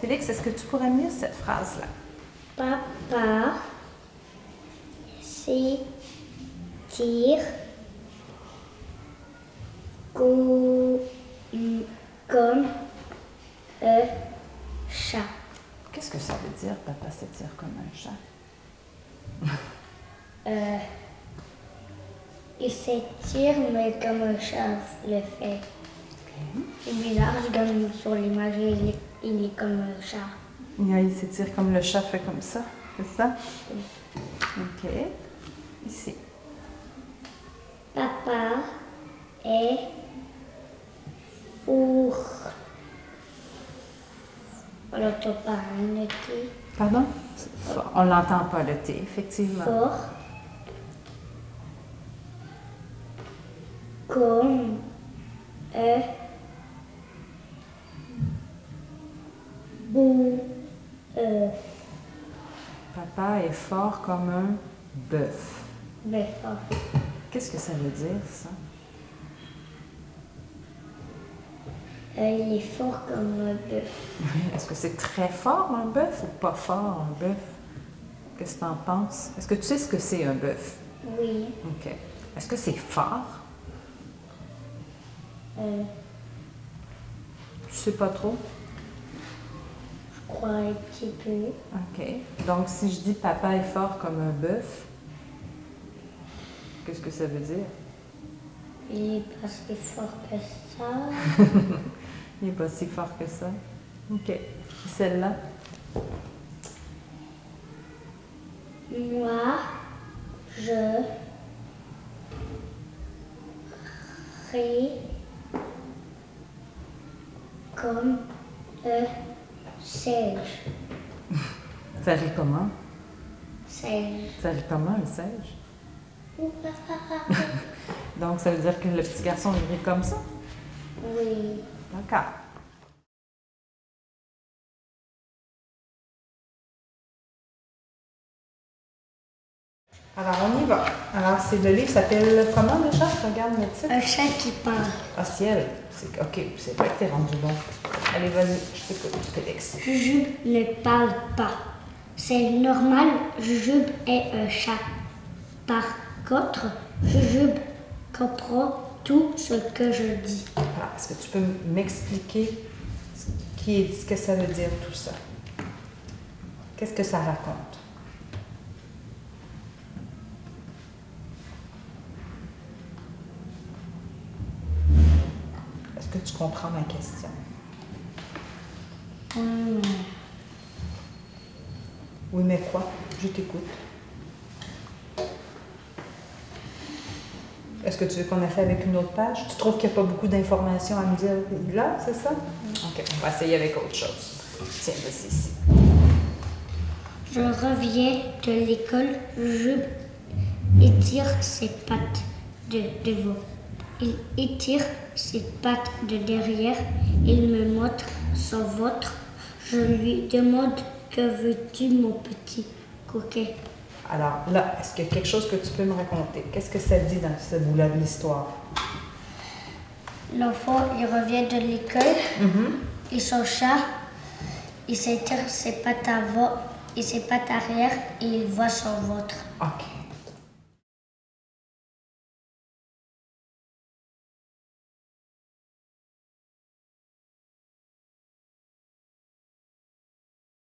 Félix, est-ce que tu pourrais me lire cette phrase-là? Papa s'étire co- comme un chat. Qu'est-ce que ça veut dire, papa s'étire comme un chat? Euh, il s'étire, mais comme un chat le fait. C'est bizarre, je donne sur l'image, il, est- il est comme un chat. Et il s'étire comme le chat fait comme ça, c'est ça? OK. Ici. Papa est four. Hein, le T? Pardon? On l'entend pas, le T, effectivement. Fort. Comme un œuf. Papa est fort comme un bœuf. Mais fort. Qu'est-ce que ça veut dire, ça? Euh, il est fort comme un bœuf. Est-ce que c'est très fort, un bœuf, ou pas fort, un bœuf? Qu'est-ce que tu en penses? Est-ce que tu sais ce que c'est, un bœuf? Oui. OK. Est-ce que c'est fort? Euh, Tu sais pas trop? Crois un petit peu. OK. Donc, si je dis papa est fort comme un bœuf, qu'est-ce que ça veut dire? Il est pas si fort que ça. Il n'est pas si fort que ça. OK. Celle-là? Moi, je ris comme un sage. Ça rit comment? Sage. Ça rit comment, le sage? Donc, ça veut dire que le petit garçon, il rit comme ça? Oui. D'accord. Alors, on y va. Alors, c'est le livre s'appelle comment déjà? Regarde le titre. Un chat qui parle. Ah, ciel. C'est- OK, c'est vrai que t'es rendu bon. Allez, vas-y, je t'écoute, Félix. Jujube ne parle pas. C'est normal, Jujube est un chat. Par contre, Jujube comprend tout ce que je dis. Alors, est-ce que tu peux m'expliquer ce, qui est, ce que ça veut dire tout ça? Qu'est-ce que ça raconte? Est-ce que tu comprends ma question? Oui, mais quoi? Je t'écoute. Est-ce que tu veux qu'on ait avec une autre page? Tu trouves qu'il n'y a pas beaucoup d'informations à me dire là, c'est ça? OK, on va essayer avec autre chose. Tiens, vas-y ici. Je reviens de l'école, Jujube étire ses pattes de devant. Il étire ses pattes de derrière. Il me montre son ventre. Je lui demande Que veux-tu, mon petit coquet? Alors là, est-ce qu'il y a quelque chose que tu peux me raconter? Qu'est-ce que ça dit dans ce bout-là de l'histoire? L'enfant, il revient de l'école. Et son chat, il s'étire ses pattes avant et ses pattes arrière et il voit son ventre. OK.